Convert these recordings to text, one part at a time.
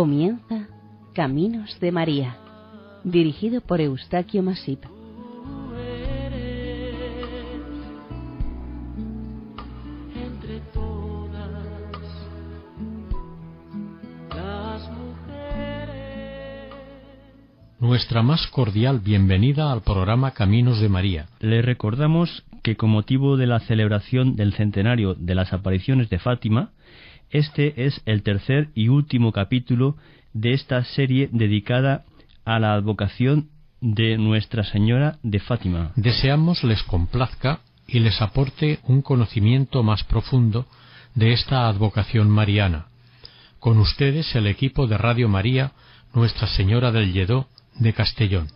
Comienza Caminos de María, dirigido por Eustaquio Masip. Tú eres entre todas las mujeres. Nuestra más cordial bienvenida al programa Caminos de María. Le recordamos que con motivo de la celebración del centenario de las apariciones de Fátima, este es el tercer y último capítulo de esta serie dedicada a la advocación de Nuestra Señora de Fátima. Deseamos les complazca y les aporte un conocimiento más profundo de esta advocación mariana. Con ustedes el equipo de Radio María, Nuestra Señora del Lledó de Castellón.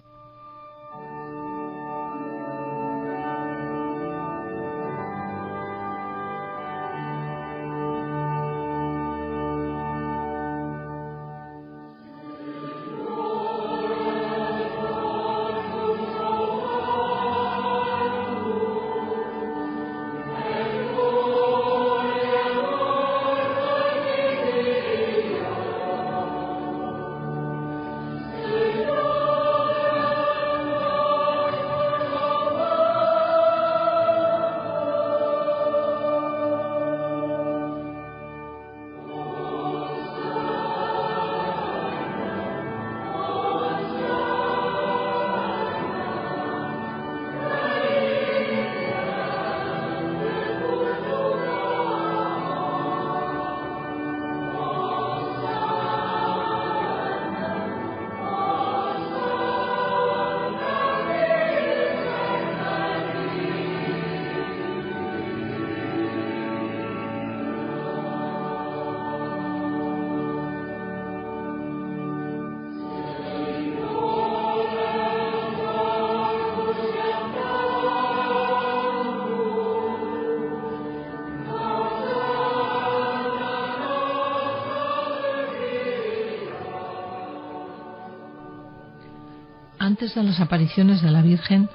Antes de las apariciones de la Virgen,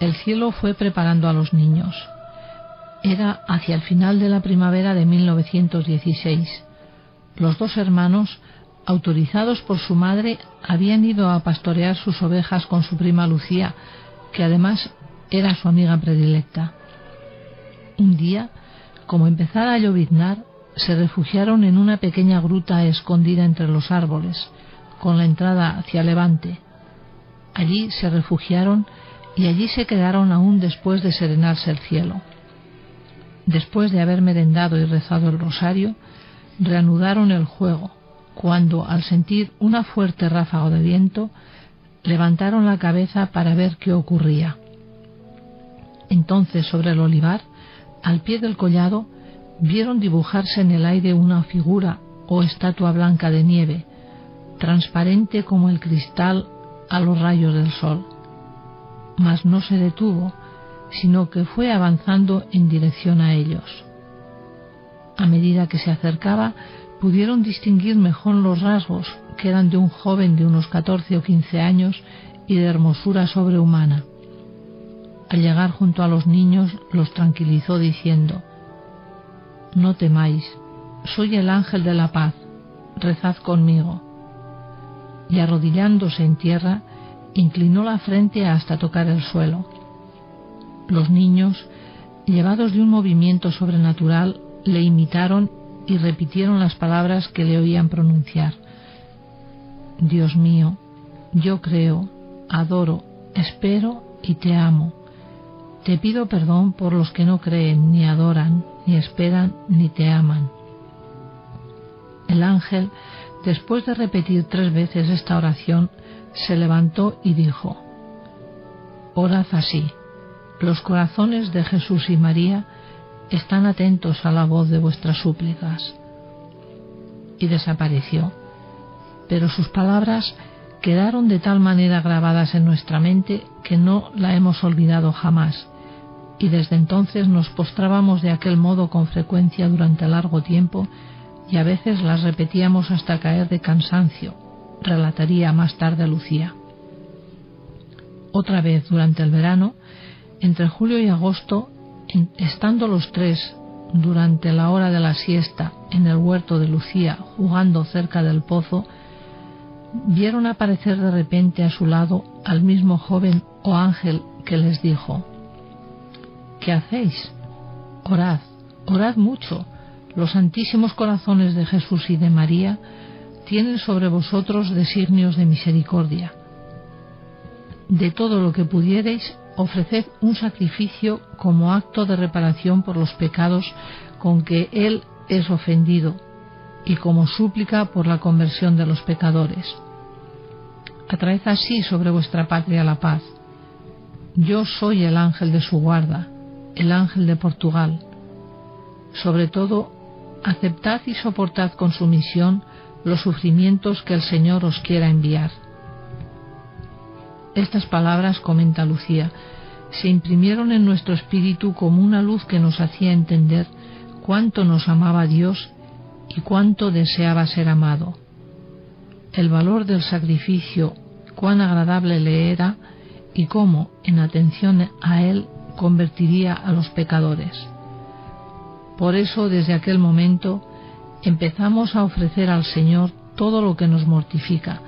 el cielo fue preparando a los niños. Era hacia el final de la primavera de 1916. Los dos hermanos, autorizados por su madre, habían ido a pastorear sus ovejas con su prima Lucía, que además era su amiga predilecta. Un día, como empezara a lloviznar, se refugiaron en una pequeña gruta escondida entre los árboles, con la entrada hacia levante. Allí se refugiaron y allí se quedaron aún después de serenarse el cielo. Después de haber merendado y rezado el rosario, reanudaron el juego, cuando, al sentir una fuerte ráfaga de viento, levantaron la cabeza para ver qué ocurría. Entonces, sobre el olivar, al pie del collado, vieron dibujarse en el aire una figura o estatua blanca de nieve, transparente como el cristal a los rayos del sol. Mas no se detuvo, sino que fue avanzando en dirección a ellos. A medida que se acercaba, pudieron distinguir mejor los rasgos, que eran de un joven de unos catorce o quince años y de hermosura sobrehumana. Al llegar junto a los niños, los tranquilizó diciendo, No temáis, soy el ángel de la paz, rezad conmigo y arrodillándose en tierra, inclinó la frente hasta tocar el suelo. Los niños, llevados de un movimiento sobrenatural, le imitaron y repitieron las palabras que le oían pronunciar. Dios mío, yo creo, adoro, espero y te amo. Te pido perdón por los que no creen, ni adoran, ni esperan, ni te aman. El ángel Después de repetir tres veces esta oración, se levantó y dijo, Orad así, los corazones de Jesús y María están atentos a la voz de vuestras súplicas. Y desapareció, pero sus palabras quedaron de tal manera grabadas en nuestra mente que no la hemos olvidado jamás, y desde entonces nos postrábamos de aquel modo con frecuencia durante largo tiempo y a veces las repetíamos hasta caer de cansancio, relataría más tarde Lucía. Otra vez durante el verano, entre julio y agosto, estando los tres, durante la hora de la siesta en el huerto de Lucía jugando cerca del pozo, vieron aparecer de repente a su lado al mismo joven o ángel que les dijo, ¿qué hacéis? Orad, orad mucho. Los santísimos corazones de Jesús y de María tienen sobre vosotros designios de misericordia. De todo lo que pudiereis, ofreced un sacrificio como acto de reparación por los pecados con que Él es ofendido y como súplica por la conversión de los pecadores. Atraed así sobre vuestra patria la paz. Yo soy el ángel de su guarda, el ángel de Portugal. Sobre todo, aceptad y soportad con sumisión los sufrimientos que el Señor os quiera enviar. Estas palabras, comenta Lucía, se imprimieron en nuestro espíritu como una luz que nos hacía entender cuánto nos amaba Dios y cuánto deseaba ser amado. El valor del sacrificio, cuán agradable le era y cómo, en atención a Él, convertiría a los pecadores. Por eso, desde aquel momento, empezamos a ofrecer al Señor todo lo que nos mortifica,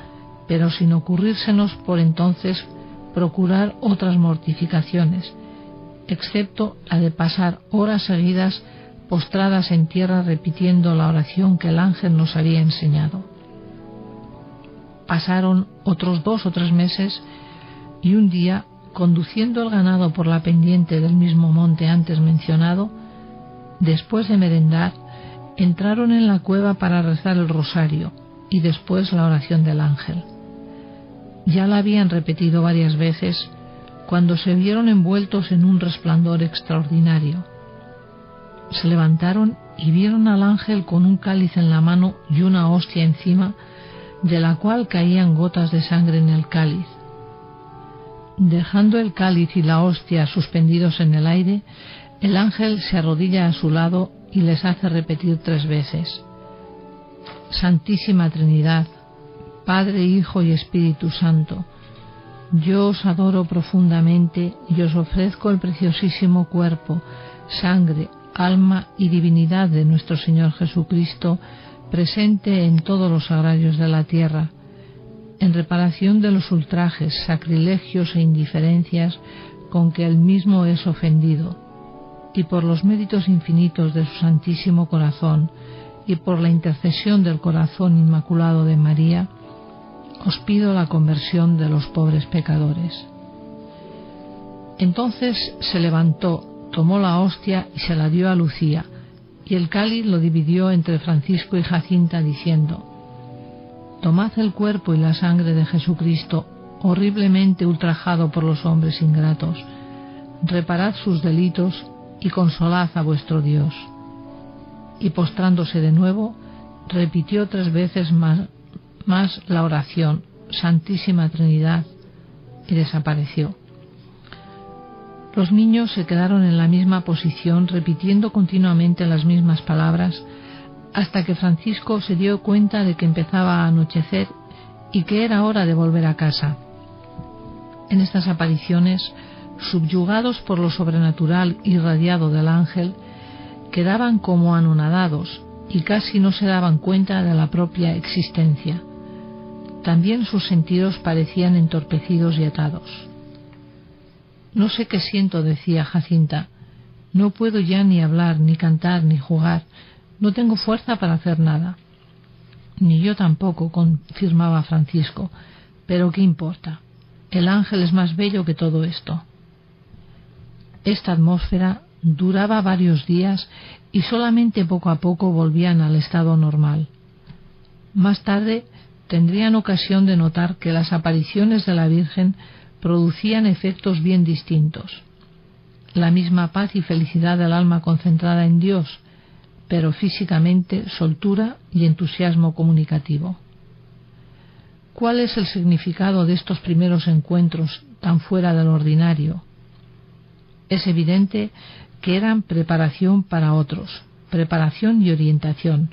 pero sin ocurrírsenos por entonces procurar otras mortificaciones, excepto la de pasar horas seguidas postradas en tierra repitiendo la oración que el ángel nos había enseñado. Pasaron otros dos o tres meses y un día, conduciendo el ganado por la pendiente del mismo monte antes mencionado, después de merendar, entraron en la cueva para rezar el rosario y después la oración del ángel. Ya la habían repetido varias veces cuando se vieron envueltos en un resplandor extraordinario. Se levantaron y vieron al ángel con un cáliz en la mano y una hostia encima, de la cual caían gotas de sangre en el cáliz. Dejando el cáliz y la hostia suspendidos en el aire, el ángel se arrodilla a su lado y les hace repetir tres veces. Santísima Trinidad, Padre, Hijo y Espíritu Santo, yo os adoro profundamente y os ofrezco el preciosísimo cuerpo, sangre, alma y divinidad de nuestro Señor Jesucristo, presente en todos los agrarios de la tierra, en reparación de los ultrajes, sacrilegios e indiferencias con que él mismo es ofendido, y por los méritos infinitos de su Santísimo Corazón, y por la intercesión del corazón inmaculado de María, os pido la conversión de los pobres pecadores. Entonces se levantó, tomó la hostia y se la dio a Lucía, y el cáliz lo dividió entre Francisco y Jacinta, diciendo, Tomad el cuerpo y la sangre de Jesucristo, horriblemente ultrajado por los hombres ingratos, reparad sus delitos y consolad a vuestro Dios. Y postrándose de nuevo, repitió tres veces más, más la oración, Santísima Trinidad, y desapareció. Los niños se quedaron en la misma posición, repitiendo continuamente las mismas palabras, hasta que Francisco se dio cuenta de que empezaba a anochecer y que era hora de volver a casa. En estas apariciones, subyugados por lo sobrenatural irradiado del ángel, quedaban como anonadados y casi no se daban cuenta de la propia existencia. También sus sentidos parecían entorpecidos y atados. No sé qué siento, decía Jacinta. No puedo ya ni hablar, ni cantar, ni jugar. No tengo fuerza para hacer nada. Ni yo tampoco, confirmaba Francisco. Pero ¿qué importa? El ángel es más bello que todo esto. Esta atmósfera duraba varios días y solamente poco a poco volvían al estado normal. Más tarde tendrían ocasión de notar que las apariciones de la Virgen producían efectos bien distintos. La misma paz y felicidad del alma concentrada en Dios, pero físicamente soltura y entusiasmo comunicativo. ¿Cuál es el significado de estos primeros encuentros tan fuera del ordinario? Es evidente que eran preparación para otros, preparación y orientación,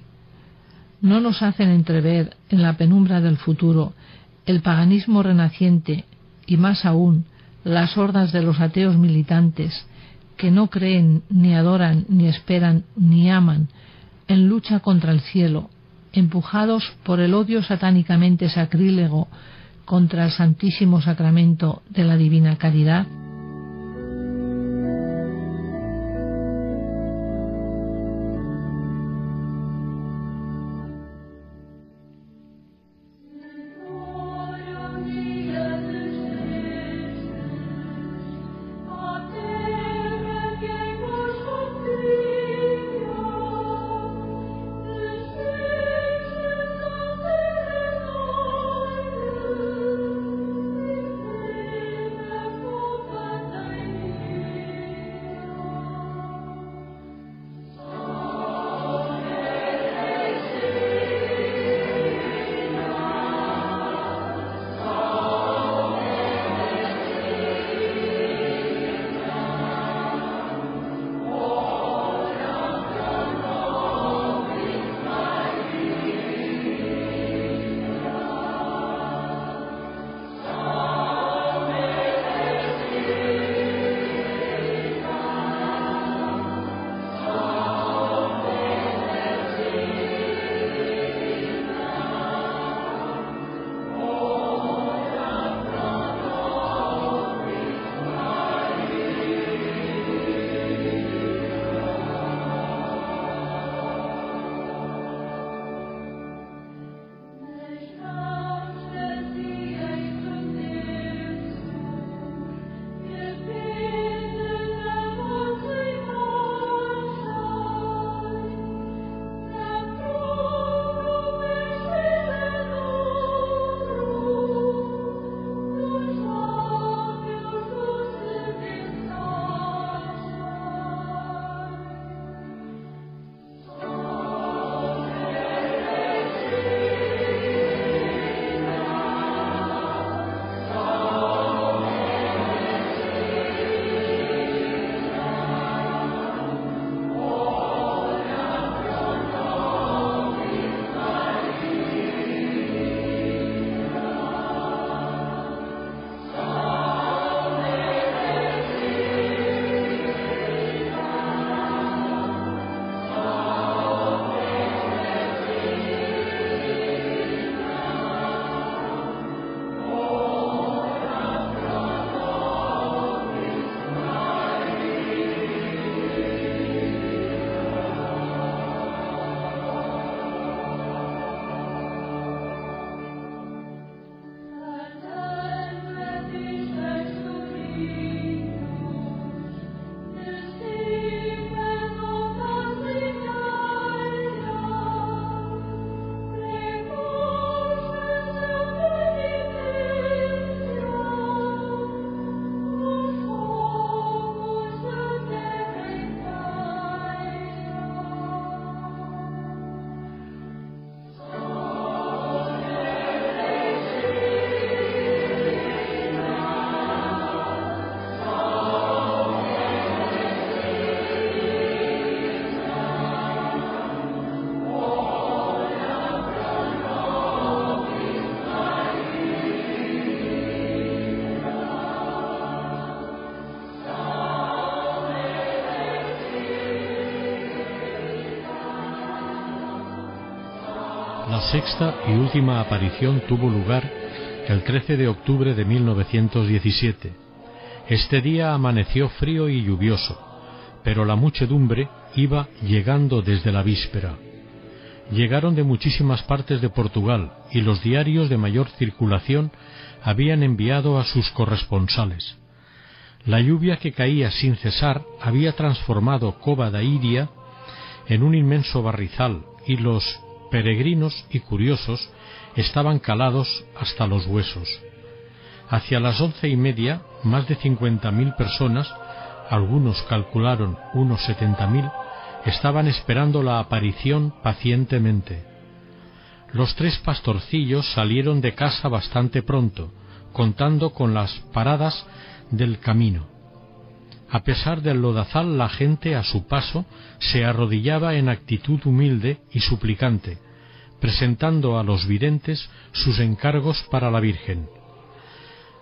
no nos hacen entrever en la penumbra del futuro el paganismo renaciente y más aún las hordas de los ateos militantes que no creen, ni adoran, ni esperan, ni aman, en lucha contra el cielo, empujados por el odio satánicamente sacrílego contra el Santísimo Sacramento de la Divina Caridad? Y última aparición tuvo lugar el 13 de octubre de 1917. Este día amaneció frío y lluvioso, pero la muchedumbre iba llegando desde la víspera. Llegaron de muchísimas partes de Portugal y los diarios de mayor circulación habían enviado a sus corresponsales. La lluvia que caía sin cesar había transformado Cova da Iria en un inmenso barrizal y los peregrinos y curiosos estaban calados hasta los huesos. Hacia las once y media, más de cincuenta mil personas, algunos calcularon unos setenta mil, estaban esperando la aparición pacientemente. Los tres pastorcillos salieron de casa bastante pronto, contando con las paradas del camino. A pesar del lodazal, la gente a su paso se arrodillaba en actitud humilde y suplicante, presentando a los videntes sus encargos para la Virgen.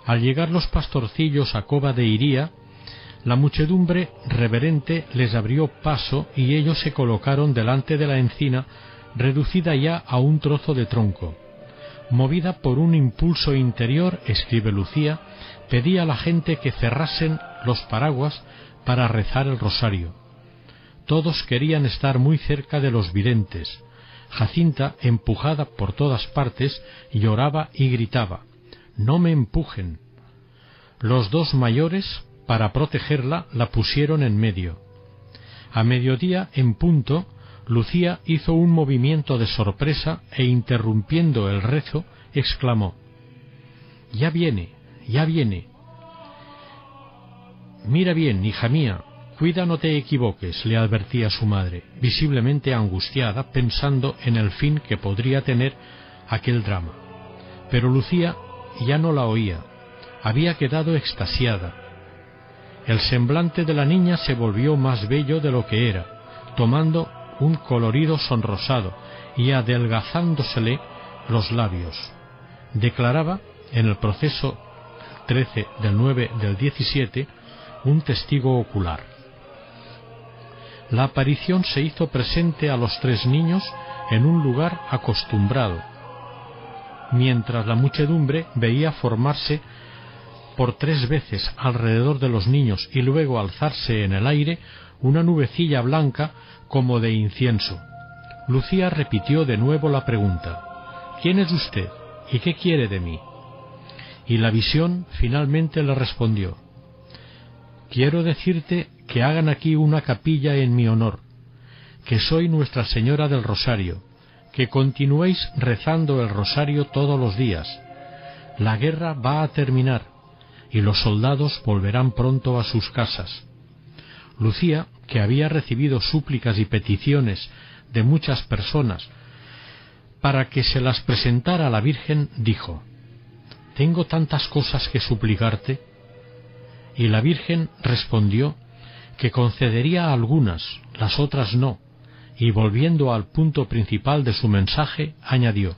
Al llegar los pastorcillos a Cova de Iría, La muchedumbre reverente les abrió paso y ellos se colocaron delante de la encina, reducida ya a un trozo de tronco. Movida por un impulso interior, escribe Lucía, pedía a la gente que cerrasen los paraguas para rezar el rosario. Todos querían estar muy cerca de los videntes. Jacinta, empujada por todas partes, lloraba y gritaba No me empujen. Los dos mayores, para protegerla, la pusieron en medio. A mediodía, en punto, Lucía hizo un movimiento de sorpresa e interrumpiendo el rezo, exclamó Ya viene, ya viene. Mira bien, hija mía, cuida no te equivoques, le advertía su madre, visiblemente angustiada, pensando en el fin que podría tener aquel drama. Pero Lucía ya no la oía, había quedado extasiada. El semblante de la niña se volvió más bello de lo que era, tomando un colorido sonrosado y adelgazándosele los labios. Declaraba en el proceso 13 del 9 del 17 un testigo ocular. La aparición se hizo presente a los tres niños en un lugar acostumbrado, mientras la muchedumbre veía formarse por tres veces alrededor de los niños y luego alzarse en el aire una nubecilla blanca como de incienso. Lucía repitió de nuevo la pregunta ¿Quién es usted? ¿Y qué quiere de mí? Y la visión finalmente le respondió Quiero decirte que hagan aquí una capilla en mi honor, que soy Nuestra Señora del Rosario, que continuéis rezando el rosario todos los días. La guerra va a terminar y los soldados volverán pronto a sus casas. Lucía, que había recibido súplicas y peticiones de muchas personas para que se las presentara a la Virgen, dijo Tengo tantas cosas que suplicarte y la Virgen respondió que concedería algunas, las otras no, y volviendo al punto principal de su mensaje, añadió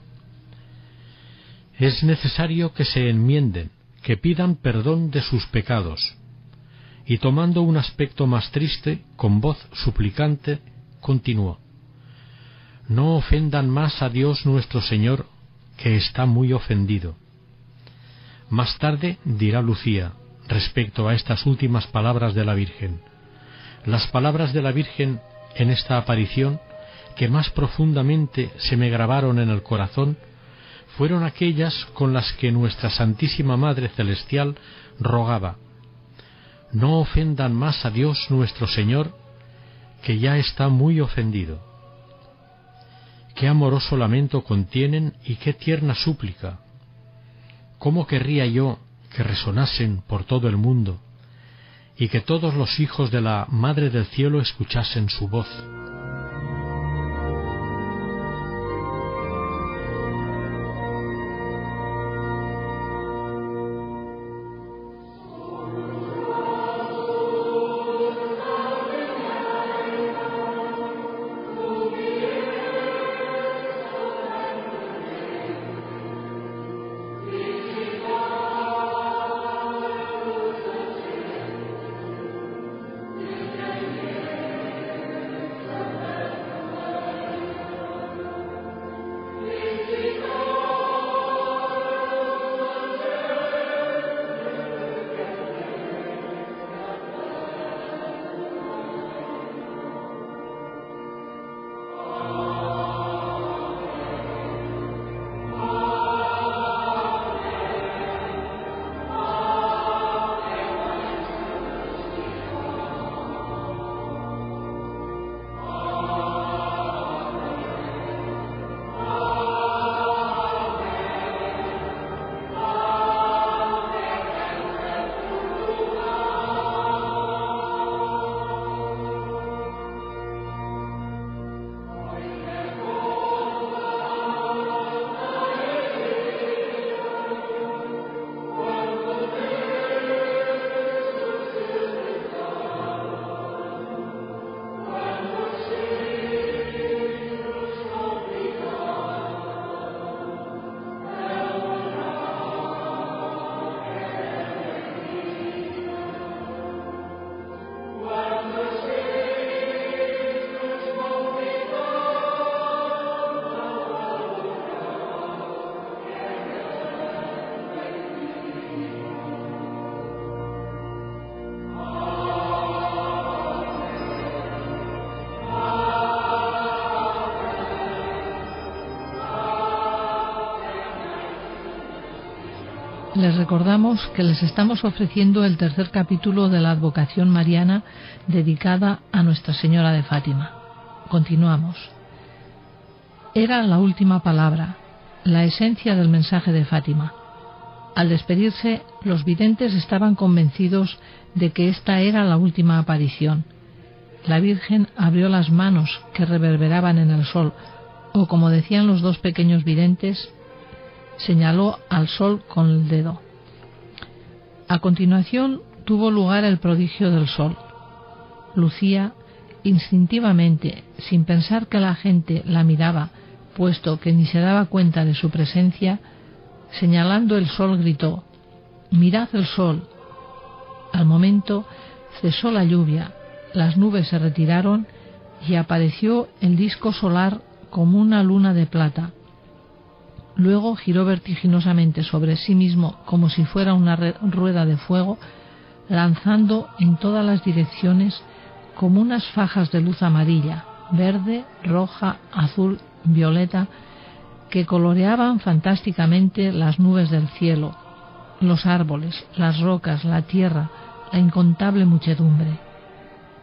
Es necesario que se enmienden, que pidan perdón de sus pecados. Y tomando un aspecto más triste, con voz suplicante, continuó No ofendan más a Dios nuestro Señor, que está muy ofendido. Más tarde dirá Lucía, respecto a estas últimas palabras de la Virgen. Las palabras de la Virgen en esta aparición que más profundamente se me grabaron en el corazón fueron aquellas con las que nuestra Santísima Madre Celestial rogaba No ofendan más a Dios nuestro Señor, que ya está muy ofendido. Qué amoroso lamento contienen y qué tierna súplica. ¿Cómo querría yo que resonasen por todo el mundo y que todos los hijos de la Madre del Cielo escuchasen su voz. Les recordamos que les estamos ofreciendo el tercer capítulo de la advocación mariana dedicada a Nuestra Señora de Fátima. Continuamos. Era la última palabra, la esencia del mensaje de Fátima. Al despedirse, los videntes estaban convencidos de que esta era la última aparición. La Virgen abrió las manos que reverberaban en el sol, o como decían los dos pequeños videntes, señaló al sol con el dedo. A continuación tuvo lugar el prodigio del sol. Lucía, instintivamente, sin pensar que la gente la miraba, puesto que ni se daba cuenta de su presencia, señalando el sol gritó Mirad el sol. Al momento cesó la lluvia, las nubes se retiraron y apareció el disco solar como una luna de plata, Luego giró vertiginosamente sobre sí mismo como si fuera una rueda de fuego, lanzando en todas las direcciones como unas fajas de luz amarilla, verde, roja, azul, violeta, que coloreaban fantásticamente las nubes del cielo, los árboles, las rocas, la tierra, la incontable muchedumbre.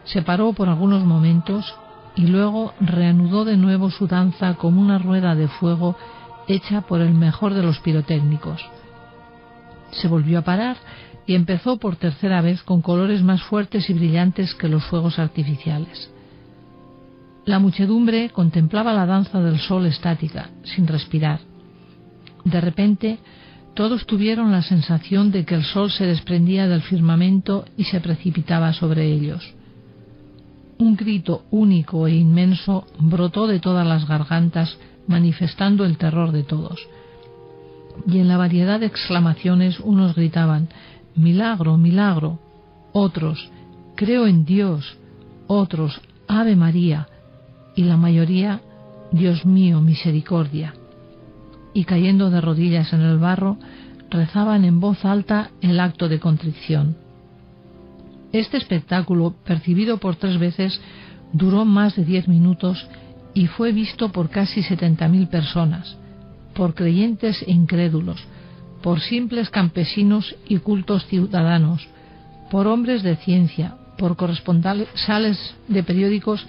Se paró por algunos momentos y luego reanudó de nuevo su danza como una rueda de fuego hecha por el mejor de los pirotécnicos. Se volvió a parar y empezó por tercera vez con colores más fuertes y brillantes que los fuegos artificiales. La muchedumbre contemplaba la danza del sol estática, sin respirar. De repente, todos tuvieron la sensación de que el sol se desprendía del firmamento y se precipitaba sobre ellos. Un grito único e inmenso brotó de todas las gargantas manifestando el terror de todos. Y en la variedad de exclamaciones unos gritaban Milagro, milagro, otros Creo en Dios, otros Ave María, y la mayoría Dios mío, misericordia. Y cayendo de rodillas en el barro, rezaban en voz alta el acto de contrición. Este espectáculo, percibido por tres veces, duró más de diez minutos y fue visto por casi 70.000 personas, por creyentes e incrédulos, por simples campesinos y cultos ciudadanos, por hombres de ciencia, por corresponsales de periódicos,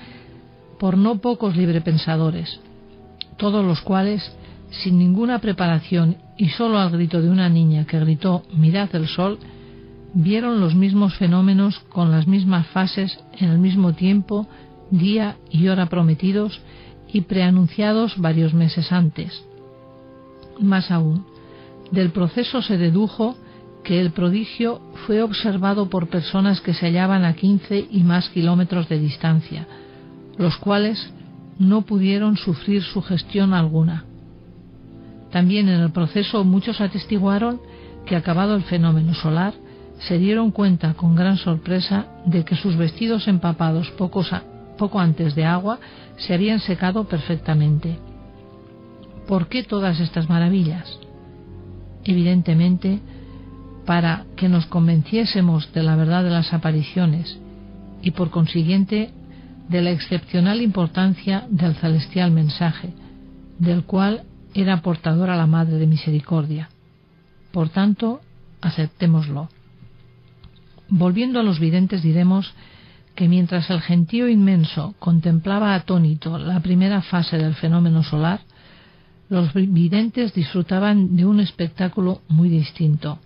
por no pocos librepensadores, todos los cuales, sin ninguna preparación y solo al grito de una niña que gritó Mirad el sol, vieron los mismos fenómenos con las mismas fases en el mismo tiempo día y hora prometidos y preanunciados varios meses antes. Más aún, del proceso se dedujo que el prodigio fue observado por personas que se hallaban a 15 y más kilómetros de distancia, los cuales no pudieron sufrir sugestión alguna. También en el proceso muchos atestiguaron que acabado el fenómeno solar, se dieron cuenta con gran sorpresa de que sus vestidos empapados pocos poco antes de agua, se habían secado perfectamente. ¿Por qué todas estas maravillas? Evidentemente, para que nos convenciésemos de la verdad de las apariciones y por consiguiente de la excepcional importancia del celestial mensaje, del cual era portadora la Madre de Misericordia. Por tanto, aceptémoslo. Volviendo a los videntes diremos que mientras el gentío inmenso contemplaba atónito la primera fase del fenómeno solar, los videntes disfrutaban de un espectáculo muy distinto.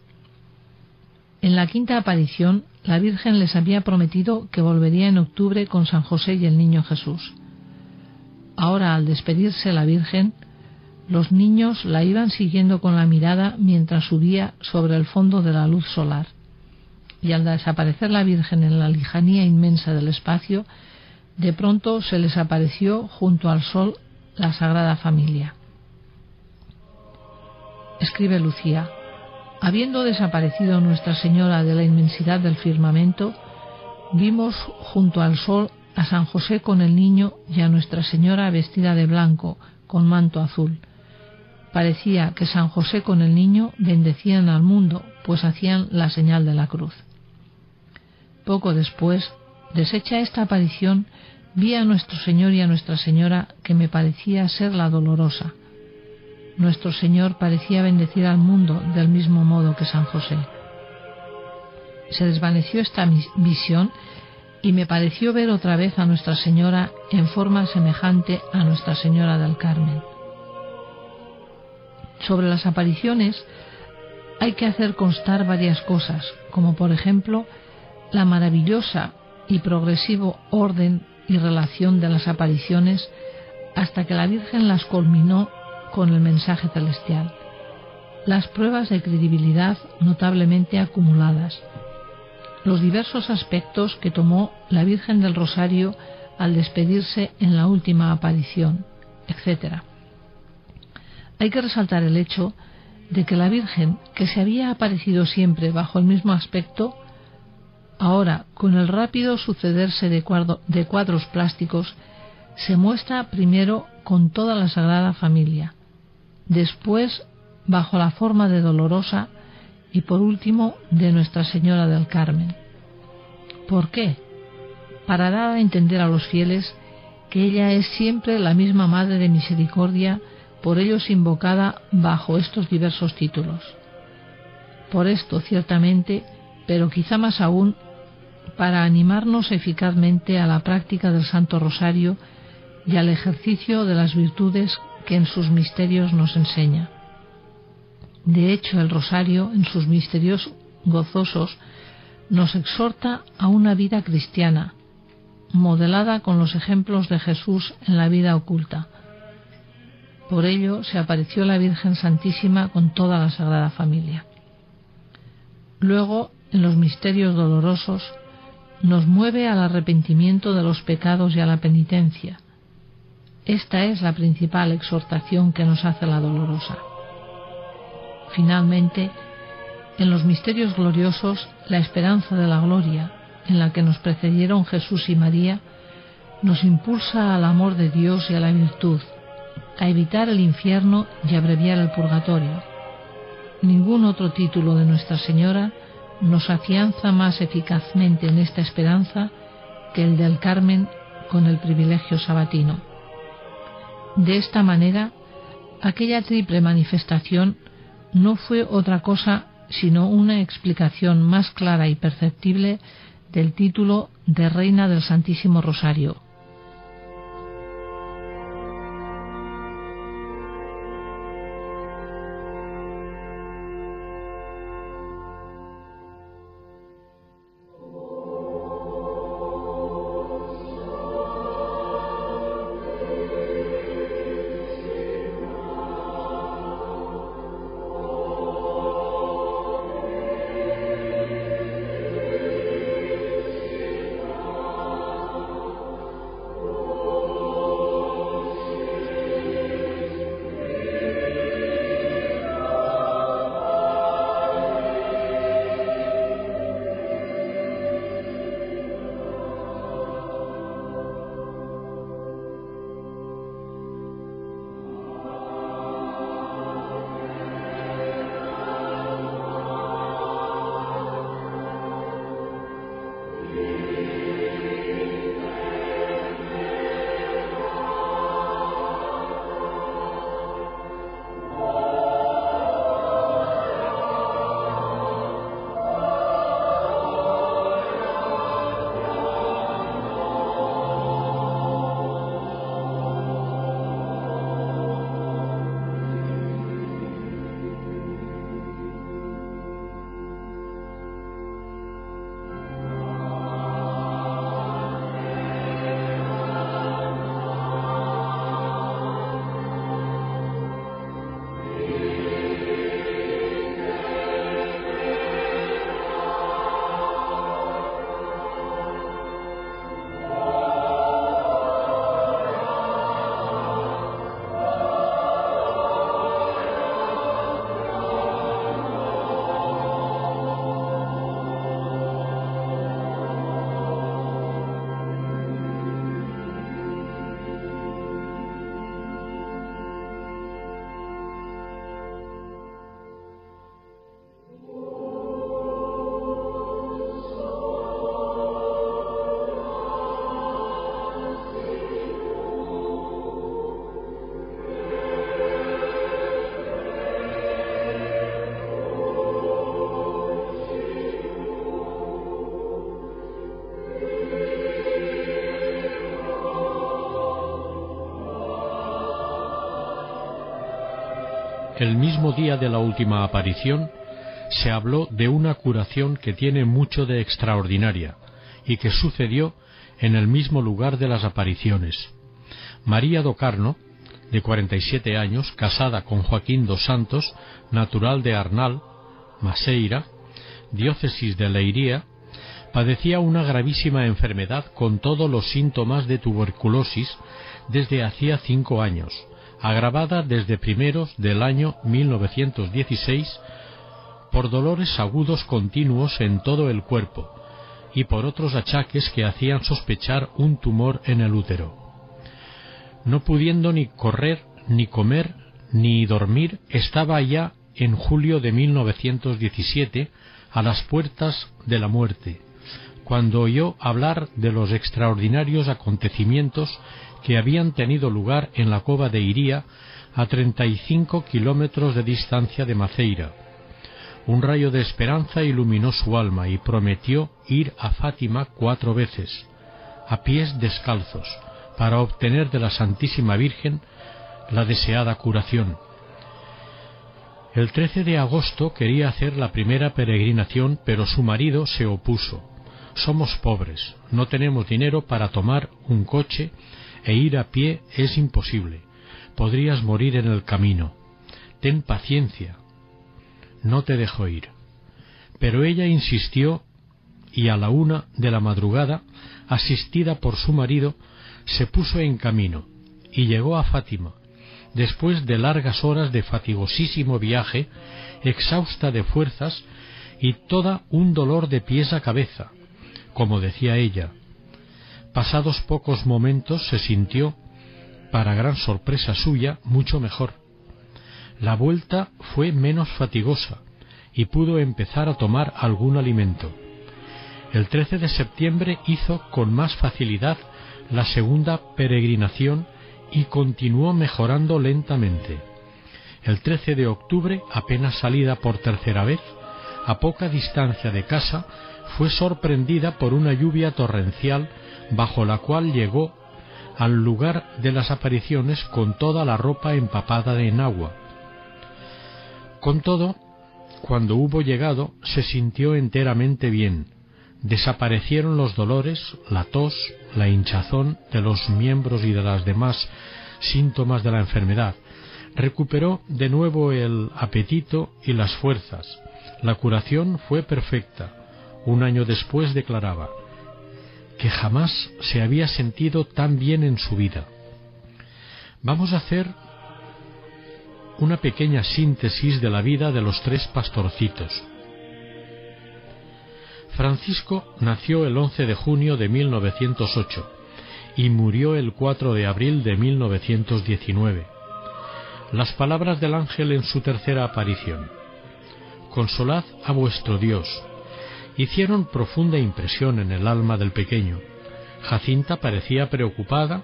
En la quinta aparición, la Virgen les había prometido que volvería en octubre con San José y el Niño Jesús. Ahora, al despedirse la Virgen, los niños la iban siguiendo con la mirada mientras subía sobre el fondo de la luz solar y al desaparecer la Virgen en la lejanía inmensa del espacio, de pronto se les apareció junto al sol la Sagrada Familia. Escribe Lucía, habiendo desaparecido Nuestra Señora de la inmensidad del firmamento, vimos junto al sol a San José con el niño y a Nuestra Señora vestida de blanco, con manto azul. Parecía que San José con el niño bendecían al mundo, pues hacían la señal de la cruz. Poco después, deshecha esta aparición, vi a nuestro Señor y a Nuestra Señora que me parecía ser la dolorosa. nuestro Señor parecía bendecir al mundo del mismo modo que San José. Se desvaneció esta visión y me pareció ver otra vez a Nuestra Señora en forma semejante a Nuestra Señora del Carmen. Sobre las apariciones hay que hacer constar varias cosas, como por ejemplo la maravillosa y progresivo orden y relación de las apariciones hasta que la Virgen las culminó con el mensaje celestial. Las pruebas de credibilidad notablemente acumuladas. Los diversos aspectos que tomó la Virgen del Rosario al despedirse en la última aparición, etc. Hay que resaltar el hecho de que la Virgen, que se había aparecido siempre bajo el mismo aspecto, ahora, con el rápido sucederse de, cuadros plásticos, se muestra primero con toda la Sagrada Familia, después bajo la forma de Dolorosa y por último de Nuestra Señora del Carmen. ¿Por qué? Para dar a entender a los fieles que ella es siempre la misma Madre de Misericordia, por ellos invocada bajo estos diversos títulos. Por esto, ciertamente, pero quizá más aún, para animarnos eficazmente a la práctica del Santo Rosario y al ejercicio de las virtudes que en sus misterios nos enseña. De hecho, el Rosario, en sus misterios gozosos, nos exhorta a una vida cristiana, modelada con los ejemplos de Jesús en la vida oculta. Por ello se apareció la Virgen Santísima con toda la Sagrada Familia. Luego, en los misterios dolorosos, nos mueve al arrepentimiento de los pecados y a la penitencia, esta es la principal exhortación que nos hace la dolorosa. Finalmente, en los misterios gloriosos, la esperanza de la gloria, en la que nos precedieron Jesús y María, nos impulsa al amor de Dios y a la virtud, a evitar el infierno y abreviar el purgatorio. Ningún otro título de Nuestra Señora nos afianza más eficazmente en esta esperanza que el del Carmen con el privilegio sabatino. De esta manera, aquella triple manifestación no fue otra cosa sino una explicación más clara y perceptible del título de Reina del Santísimo Rosario, el mismo día de la última aparición, se habló de una curación que tiene mucho de extraordinaria y que sucedió en el mismo lugar de las apariciones. María do Carno, de 47 años, casada con Joaquín dos Santos, natural de Arnal, Maseira, diócesis de Leiría, padecía una gravísima enfermedad con todos los síntomas de tuberculosis desde hacía cinco años, agravada desde primeros del año 1916 por dolores agudos continuos en todo el cuerpo y por otros achaques que hacían sospechar un tumor en el útero. No pudiendo ni correr, ni comer, ni dormir, estaba ya en julio de 1917 a las puertas de la muerte, cuando oyó hablar de los extraordinarios acontecimientos que habían tenido lugar en la cova de Iría a treinta y cinco kilómetros de distancia de Maceira. Un rayo de esperanza iluminó su alma y prometió ir a Fátima cuatro veces, a pies descalzos, para obtener de la Santísima Virgen la deseada curación. El 13 de agosto quería hacer la primera peregrinación, pero su marido se opuso. Somos pobres, no tenemos dinero para tomar un coche e ir a pie es imposible. Podrías morir en el camino. Ten paciencia. No te dejo ir. Pero ella insistió y a la una de la madrugada, asistida por su marido, se puso en camino y llegó a Fátima, después de largas horas de fatigosísimo viaje, exhausta de fuerzas y toda un dolor de pies a cabeza, como decía ella. Pasados pocos momentos se sintió, para gran sorpresa suya, mucho mejor. La vuelta fue menos fatigosa y pudo empezar a tomar algún alimento. El 13 de septiembre hizo con más facilidad la segunda peregrinación y continuó mejorando lentamente. El 13 de octubre, apenas salida por tercera vez, a poca distancia de casa, fue sorprendida por una lluvia torrencial bajo la cual llegó al lugar de las apariciones con toda la ropa empapada en agua. Con todo, cuando hubo llegado, se sintió enteramente bien, desaparecieron los dolores, la tos, la hinchazón de los miembros y de las demás síntomas de la enfermedad. Recuperó de nuevo el apetito y las fuerzas. La curación fue perfecta. Un año después declaraba que jamás se había sentido tan bien en su vida. Vamos a hacer una pequeña síntesis de la vida de los tres pastorcitos. Francisco nació el 11 de junio de 1908 y murió el 4 de abril de 1919. Las palabras del ángel en su tercera aparición. Consolad a vuestro Dios. Hicieron profunda impresión en el alma del pequeño. Jacinta parecía preocupada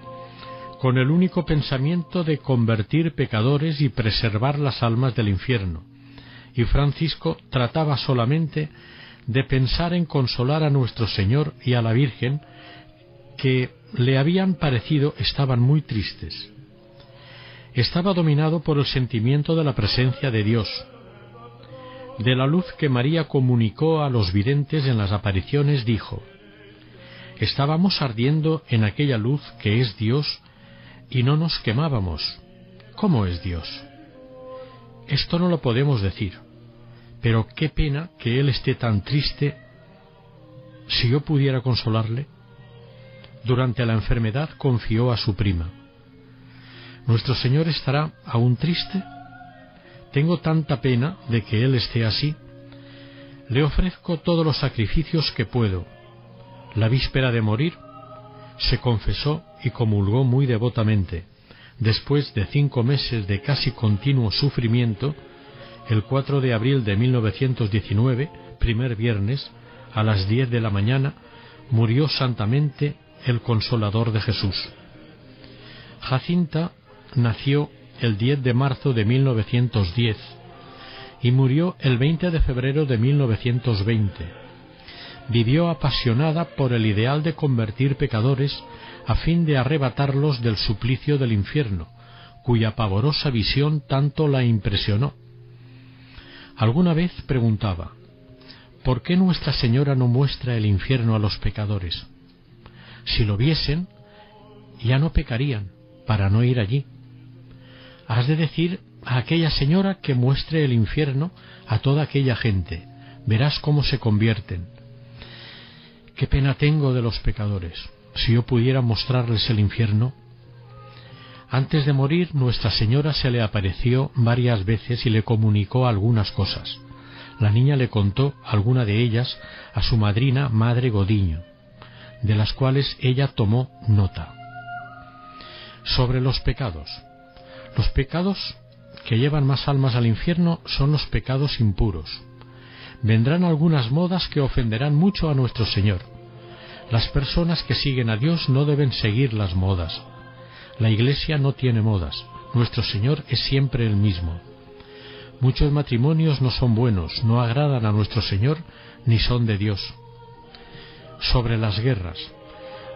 con el único pensamiento de convertir pecadores y preservar las almas del infierno, y Francisco trataba solamente de pensar en consolar a nuestro Señor y a la Virgen, que le habían parecido estaban muy tristes. Estaba dominado por el sentimiento de la presencia de Dios, de la luz que María comunicó a los videntes en las apariciones, dijo, Estábamos ardiendo en aquella luz que es Dios y no nos quemábamos. ¿Cómo es Dios? Esto no lo podemos decir. Pero qué pena que él esté tan triste. Si yo pudiera consolarle. Durante la enfermedad confió a su prima. ¿Nuestro Señor estará aún triste? Tengo tanta pena de que Él esté así. Le ofrezco todos los sacrificios que puedo. La víspera de morir, se confesó y comulgó muy devotamente. Después de cinco meses de casi continuo sufrimiento, el 4 de abril de 1919, primer viernes, a las 10 de la mañana, murió santamente el Consolador de Jesús. Jacinta nació el 10 de marzo de 1910 y murió el 20 de febrero de 1920. Vivió apasionada por el ideal de convertir pecadores a fin de arrebatarlos del suplicio del infierno, cuya pavorosa visión tanto la impresionó. Alguna vez preguntaba, ¿por qué Nuestra Señora no muestra el infierno a los pecadores? Si lo viesen, ya no pecarían, para no ir allí. Has de decir a aquella señora que muestre el infierno a toda aquella gente. Verás cómo se convierten. Qué pena tengo de los pecadores. Si yo pudiera mostrarles el infierno. Antes de morir, Nuestra Señora se le apareció varias veces y le comunicó algunas cosas. La niña le contó alguna de ellas a su madrina, Madre Godiño, de las cuales ella tomó nota. Sobre los pecados. Los pecados que llevan más almas al infierno son los pecados impuros. Vendrán algunas modas que ofenderán mucho a nuestro Señor. Las personas que siguen a Dios no deben seguir las modas. La Iglesia no tiene modas. Nuestro Señor es siempre el mismo. Muchos matrimonios no son buenos, no agradan a nuestro Señor, ni son de Dios. Sobre las guerras.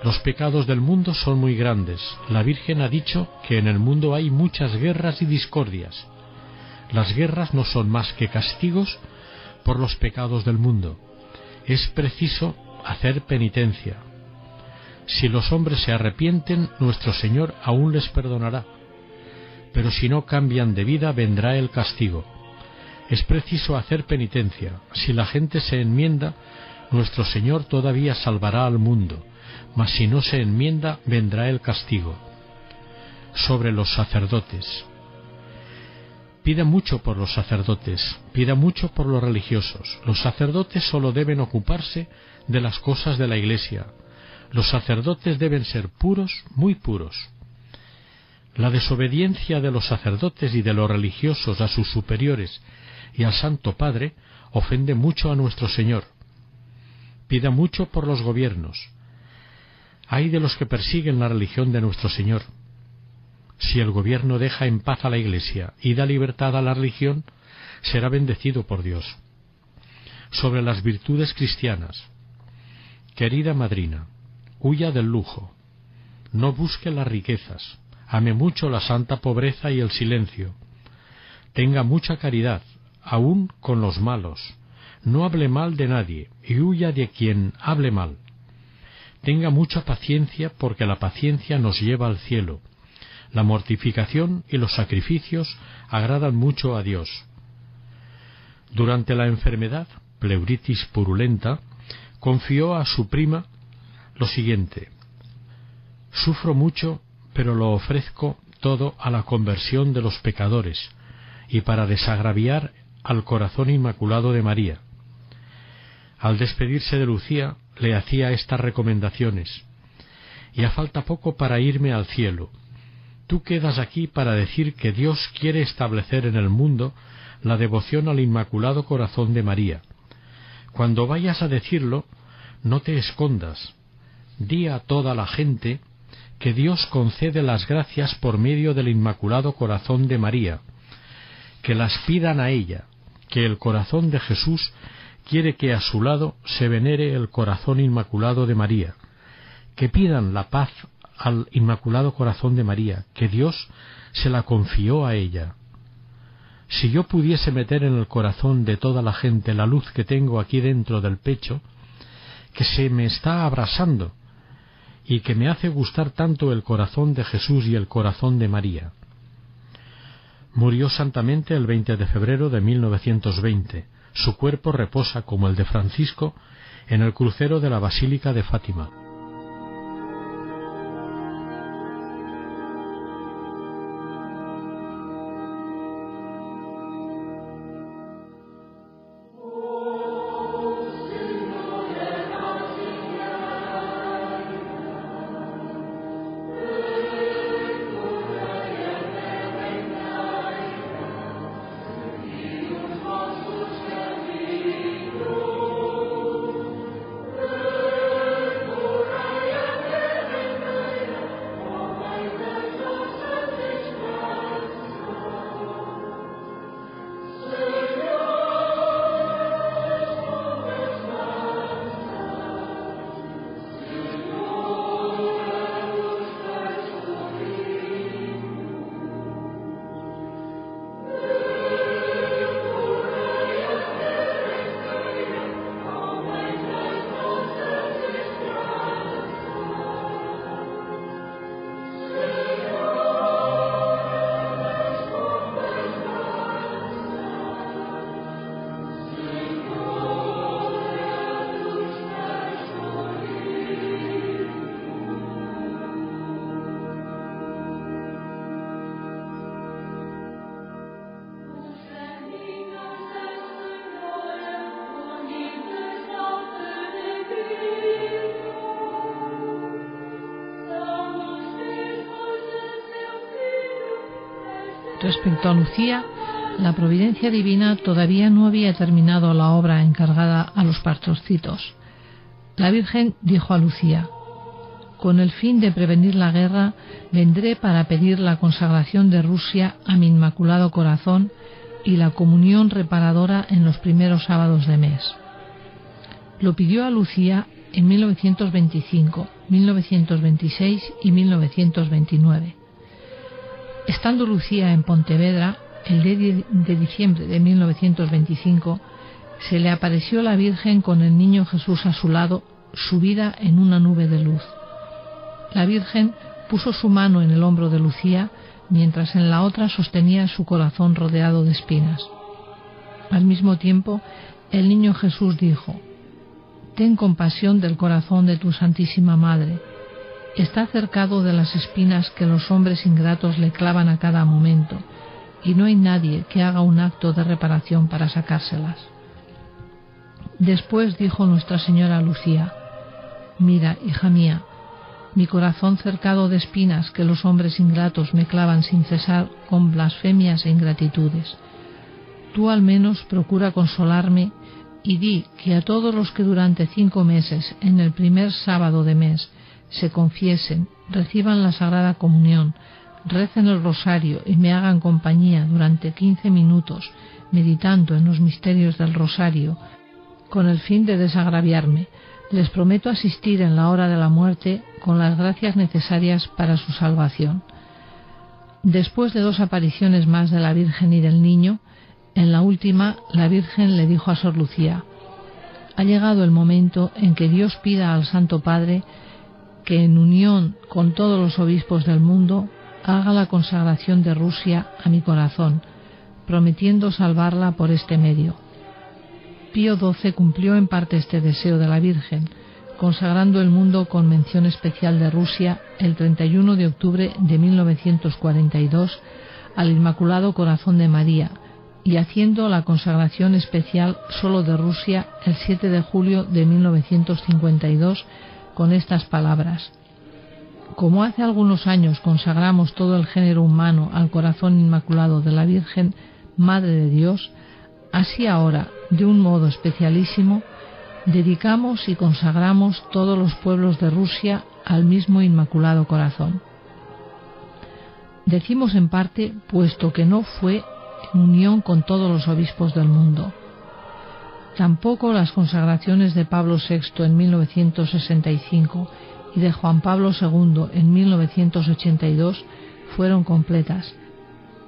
Los pecados del mundo son muy grandes. La Virgen ha dicho que en el mundo hay muchas guerras y discordias. Las guerras no son más que castigos por los pecados del mundo. Es preciso hacer penitencia. Si los hombres se arrepienten, nuestro Señor aún les perdonará. Pero si no cambian de vida, vendrá el castigo. Es preciso hacer penitencia. Si la gente se enmienda, nuestro Señor todavía salvará al mundo mas si no se enmienda vendrá el castigo. Sobre los sacerdotes. Pida mucho por los sacerdotes, pida mucho por los religiosos. Los sacerdotes solo deben ocuparse de las cosas de la Iglesia. Los sacerdotes deben ser puros, muy puros. La desobediencia de los sacerdotes y de los religiosos a sus superiores y al Santo Padre ofende mucho a nuestro Señor. Pida mucho por los gobiernos, hay de los que persiguen la religión de nuestro Señor. Si el gobierno deja en paz a la Iglesia y da libertad a la religión, será bendecido por Dios. Sobre las virtudes cristianas. Querida madrina, huya del lujo. No busque las riquezas. Ame mucho la santa pobreza y el silencio. Tenga mucha caridad, aun con los malos. No hable mal de nadie y huya de quien hable mal. Tenga mucha paciencia porque la paciencia nos lleva al cielo. La mortificación y los sacrificios agradan mucho a Dios. Durante la enfermedad, pleuritis purulenta, confió a su prima lo siguiente. Sufro mucho, pero lo ofrezco todo a la conversión de los pecadores y para desagraviar al corazón inmaculado de María. Al despedirse de Lucía, le hacía estas recomendaciones. Ya falta poco para irme al cielo. Tú quedas aquí para decir que Dios quiere establecer en el mundo la devoción al Inmaculado Corazón de María. Cuando vayas a decirlo, no te escondas. Di a toda la gente que Dios concede las gracias por medio del Inmaculado Corazón de María, que las pidan a ella, que el corazón de Jesús quiere que a su lado se venere el corazón inmaculado de María, que pidan la paz al Inmaculado Corazón de María, que Dios se la confió a ella. Si yo pudiese meter en el corazón de toda la gente la luz que tengo aquí dentro del pecho, que se me está abrasando y que me hace gustar tanto el corazón de Jesús y el corazón de María. Murió santamente el 20 de febrero de 1920 su cuerpo reposa como el de Francisco en el crucero de la Basílica de Fátima. Respecto a Lucía, la providencia divina todavía no había terminado la obra encargada a los pastorcitos. La Virgen dijo a Lucía, con el fin de prevenir la guerra, vendré para pedir la consagración de Rusia a mi Inmaculado Corazón y la comunión reparadora en los primeros sábados de mes. Lo pidió a Lucía en 1925, 1926 y 1929. Estando Lucía en Pontevedra, el día de diciembre de 1925, se le apareció la Virgen con el niño Jesús a su lado, subida en una nube de luz. La Virgen puso su mano en el hombro de Lucía, mientras en la otra sostenía su corazón rodeado de espinas. Al mismo tiempo, el niño Jesús dijo, Ten compasión del corazón de tu Santísima Madre. Está cercado de las espinas que los hombres ingratos le clavan a cada momento, y no hay nadie que haga un acto de reparación para sacárselas. Después dijo Nuestra Señora Lucía, Mira, hija mía, mi corazón cercado de espinas que los hombres ingratos me clavan sin cesar con blasfemias e ingratitudes. Tú al menos procura consolarme y di que a todos los que durante cinco meses, en el primer sábado de mes, se confiesen, reciban la Sagrada Comunión, recen el rosario y me hagan compañía durante quince minutos, meditando en los misterios del rosario, con el fin de desagraviarme, les prometo asistir en la hora de la muerte con las gracias necesarias para su salvación. Después de dos apariciones más de la Virgen y del Niño, en la última la Virgen le dijo a Sor Lucía, ha llegado el momento en que Dios pida al Santo Padre que en unión con todos los obispos del mundo haga la consagración de Rusia a mi corazón, prometiendo salvarla por este medio. Pío XII cumplió en parte este deseo de la Virgen, consagrando el mundo con mención especial de Rusia el 31 de octubre de 1942 al Inmaculado Corazón de María y haciendo la consagración especial solo de Rusia el 7 de julio de 1952 con estas palabras. Como hace algunos años consagramos todo el género humano al corazón inmaculado de la Virgen, Madre de Dios, así ahora de un modo especialísimo, dedicamos y consagramos todos los pueblos de Rusia al mismo Inmaculado Corazón. Decimos en parte, puesto que no fue en unión con todos los obispos del mundo. Tampoco las consagraciones de Pablo VI en 1965 y de Juan Pablo II en 1982 fueron completas,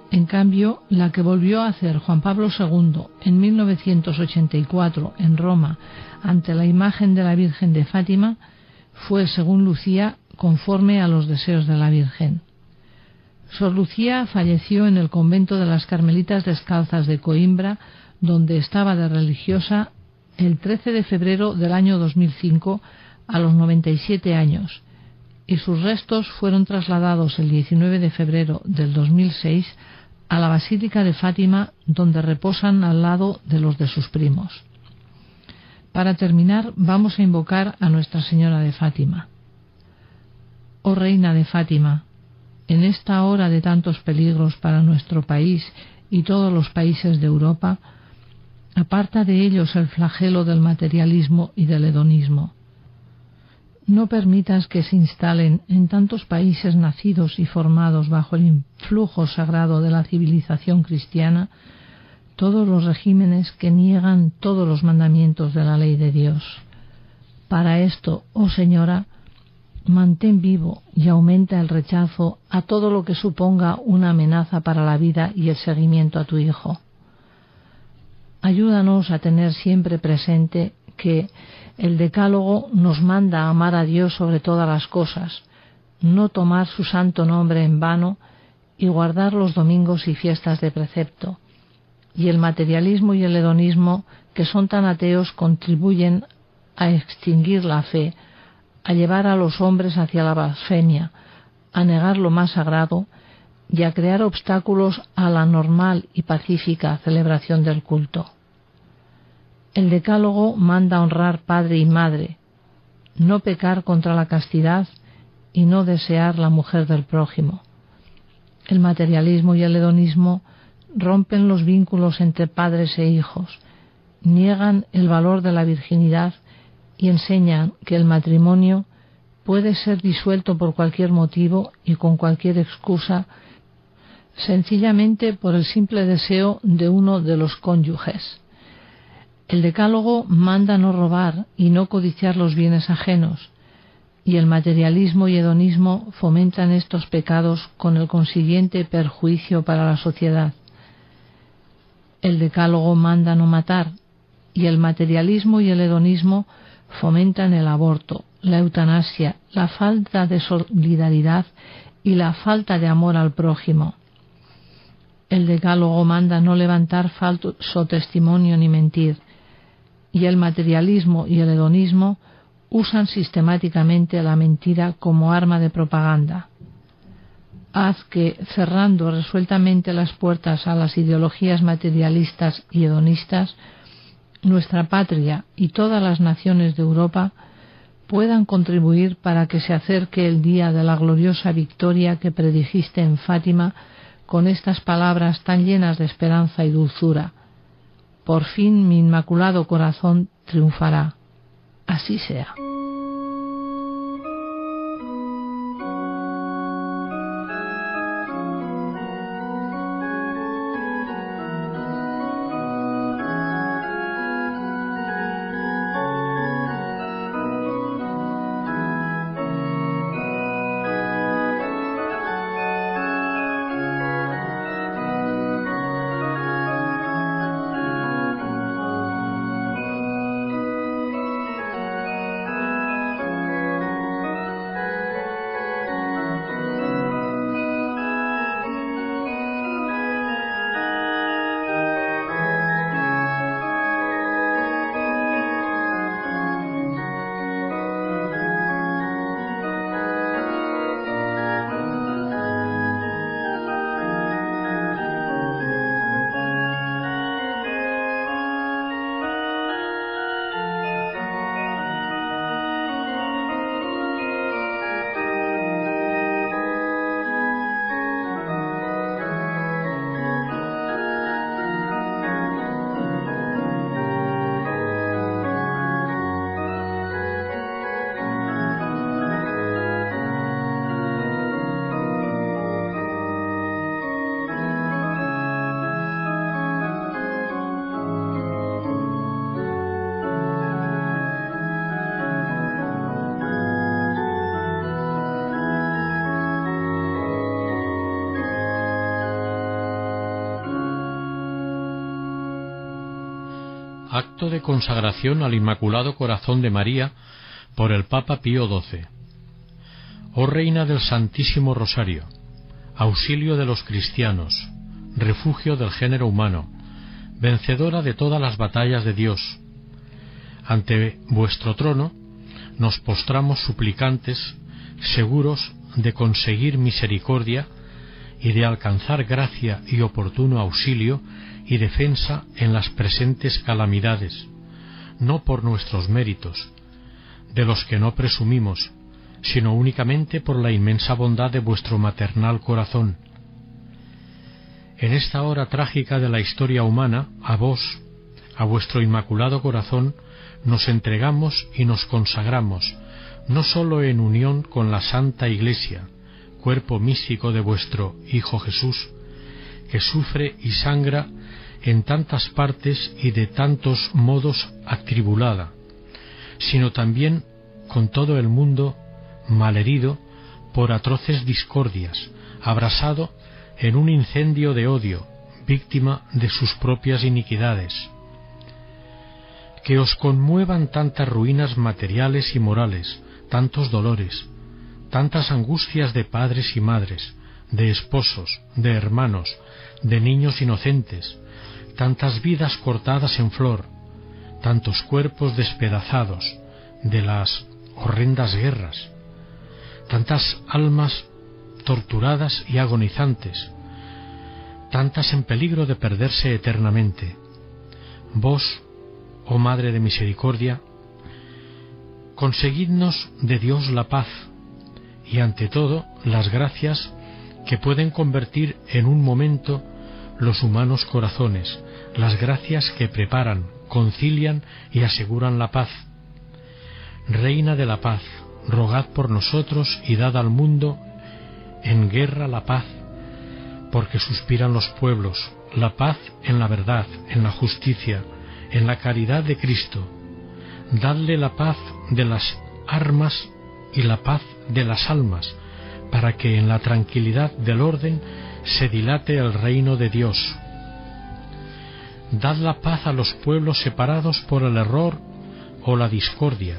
en cambio, la que volvió a hacer Juan Pablo II en 1984 en Roma ante la imagen de la Virgen de Fátima fue, según Lucía, conforme a los deseos de la Virgen. Sor Lucía falleció en el convento de las Carmelitas Descalzas de Coimbra, donde estaba de religiosa, el 13 de febrero del año 2005 a los 97 años, y sus restos fueron trasladados el 19 de febrero del 2006 a la Basílica de Fátima, donde reposan al lado de los de sus primos. Para terminar, vamos a invocar a Nuestra Señora de Fátima. Oh Reina de Fátima, en esta hora de tantos peligros para nuestro país y todos los países de Europa, aparta de ellos el flagelo del materialismo y del hedonismo no permitas que se instalen en tantos países nacidos y formados bajo el influjo sagrado de la civilización cristiana todos los regímenes que niegan todos los mandamientos de la ley de Dios. Para esto, oh Señora, mantén vivo y aumenta el rechazo a todo lo que suponga una amenaza para la vida y el seguimiento a tu Hijo. Ayúdanos a tener siempre presente que el Decálogo nos manda amar a Dios sobre todas las cosas, no tomar su santo nombre en vano y guardar los domingos y fiestas de precepto. Y el materialismo y el hedonismo, que son tan ateos, contribuyen a extinguir la fe, a llevar a los hombres hacia la blasfemia, a negar lo más sagrado y a crear obstáculos a la normal y pacífica celebración del culto. El decálogo manda honrar padre y madre, no pecar contra la castidad y no desear la mujer del prójimo. El materialismo y el hedonismo rompen los vínculos entre padres e hijos, niegan el valor de la virginidad y enseñan que el matrimonio puede ser disuelto por cualquier motivo y con cualquier excusa, sencillamente por el simple deseo de uno de los cónyuges. El decálogo manda no robar y no codiciar los bienes ajenos, y el materialismo y hedonismo fomentan estos pecados con el consiguiente perjuicio para la sociedad. El decálogo manda no matar, y el materialismo y el hedonismo fomentan el aborto, la eutanasia, la falta de solidaridad y la falta de amor al prójimo. El decálogo manda no levantar falso testimonio ni mentir, y el materialismo y el hedonismo usan sistemáticamente la mentira como arma de propaganda. Haz que, cerrando resueltamente las puertas a las ideologías materialistas y hedonistas, nuestra patria y todas las naciones de Europa puedan contribuir para que se acerque el día de la gloriosa victoria que predijiste en Fátima con estas palabras tan llenas de esperanza y dulzura. Por fin mi inmaculado corazón triunfará. Así sea. Acto de consagración al Inmaculado Corazón de María por el Papa Pío XII. Oh Reina del Santísimo Rosario, auxilio de los cristianos, refugio del género humano, vencedora de todas las batallas de Dios, ante vuestro trono nos postramos suplicantes, seguros de conseguir misericordia y de alcanzar gracia y oportuno auxilio y defensa en las presentes calamidades, no por nuestros méritos, de los que no presumimos, sino únicamente por la inmensa bondad de vuestro maternal corazón. En esta hora trágica de la historia humana, a vos, a vuestro inmaculado corazón, nos entregamos y nos consagramos, no sólo en unión con la Santa Iglesia, cuerpo místico de vuestro Hijo Jesús, que sufre y sangra en tantas partes y de tantos modos atribulada, sino también con todo el mundo malherido por atroces discordias, abrasado en un incendio de odio, víctima de sus propias iniquidades. Que os conmuevan tantas ruinas materiales y morales, tantos dolores, tantas angustias de padres y madres, de esposos, de hermanos, de niños inocentes, tantas vidas cortadas en flor, tantos cuerpos despedazados de las horrendas guerras, tantas almas torturadas y agonizantes, tantas en peligro de perderse eternamente. Vos, oh Madre de Misericordia, conseguidnos de Dios la paz y ante todo las gracias que pueden convertir en un momento los humanos corazones, las gracias que preparan, concilian y aseguran la paz. Reina de la paz, rogad por nosotros y dad al mundo en guerra la paz, porque suspiran los pueblos, la paz en la verdad, en la justicia, en la caridad de Cristo. Dadle la paz de las armas y la paz de las almas, para que en la tranquilidad del orden se dilate el reino de Dios. Dad la paz a los pueblos separados por el error o la discordia,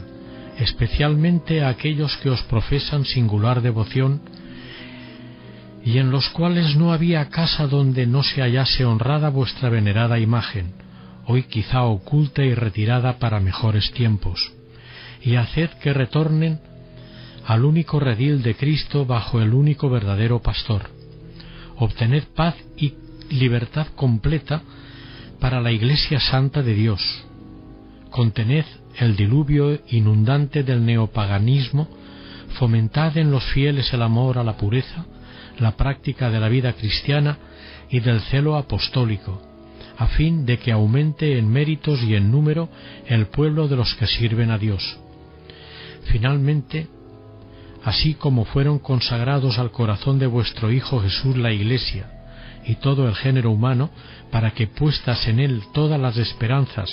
especialmente a aquellos que os profesan singular devoción y en los cuales no había casa donde no se hallase honrada vuestra venerada imagen, hoy quizá oculta y retirada para mejores tiempos, y haced que retornen al único redil de Cristo bajo el único verdadero pastor. Obtened paz y libertad completa para la Iglesia Santa de Dios. Contened el diluvio inundante del neopaganismo, fomentad en los fieles el amor a la pureza, la práctica de la vida cristiana y del celo apostólico, a fin de que aumente en méritos y en número el pueblo de los que sirven a Dios. Finalmente, así como fueron consagrados al corazón de vuestro Hijo Jesús la Iglesia y todo el género humano, para que puestas en él todas las esperanzas,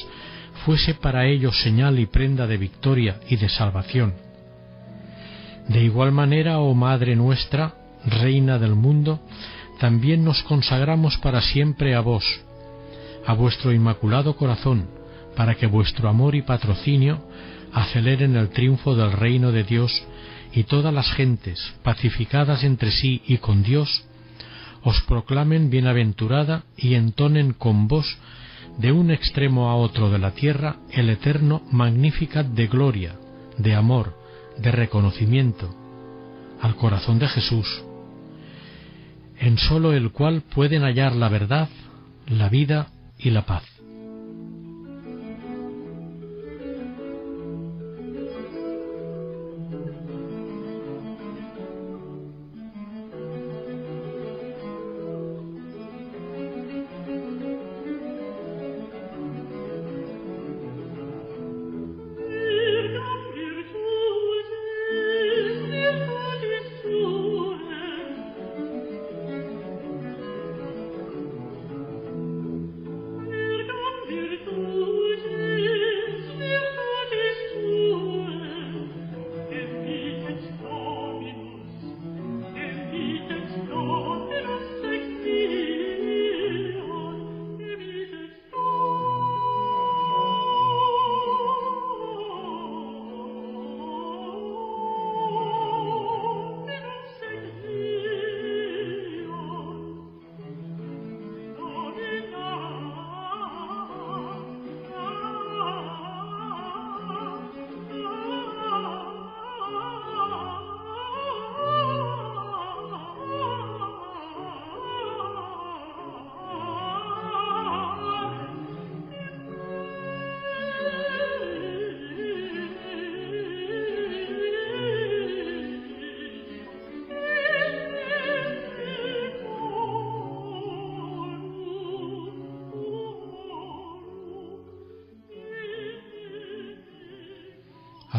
fuese para ellos señal y prenda de victoria y de salvación. De igual manera, oh Madre nuestra, Reina del mundo, también nos consagramos para siempre a vos, a vuestro inmaculado corazón, para que vuestro amor y patrocinio aceleren el triunfo del reino de Dios y todas las gentes, pacificadas entre sí y con Dios, os proclamen bienaventurada y entonen con vos de un extremo a otro de la tierra el eterno Magnificat de gloria, de amor, de reconocimiento, al corazón de Jesús, en sólo el cual pueden hallar la verdad, la vida y la paz.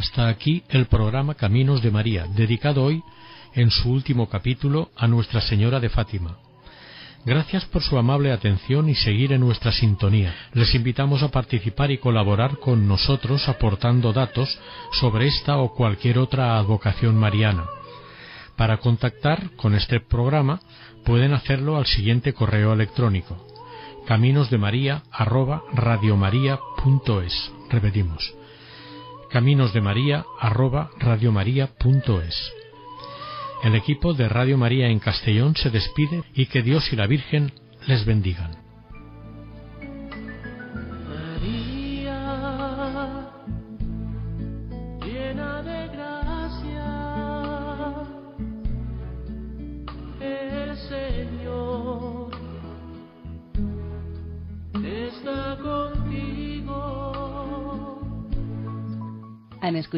Hasta aquí el programa Caminos de María, dedicado hoy, en su último capítulo, a Nuestra Señora de Fátima. Gracias por su amable atención y seguir en nuestra sintonía. Les invitamos a participar y colaborar con nosotros aportando datos sobre esta o cualquier otra advocación mariana. Para contactar con este programa pueden hacerlo al siguiente correo electrónico caminosdemaria@radiomaria.es. Repetimos caminosdemaria@radiomaria.es. El equipo de Radio María en Castellón se despide y que Dios y la Virgen les bendigan.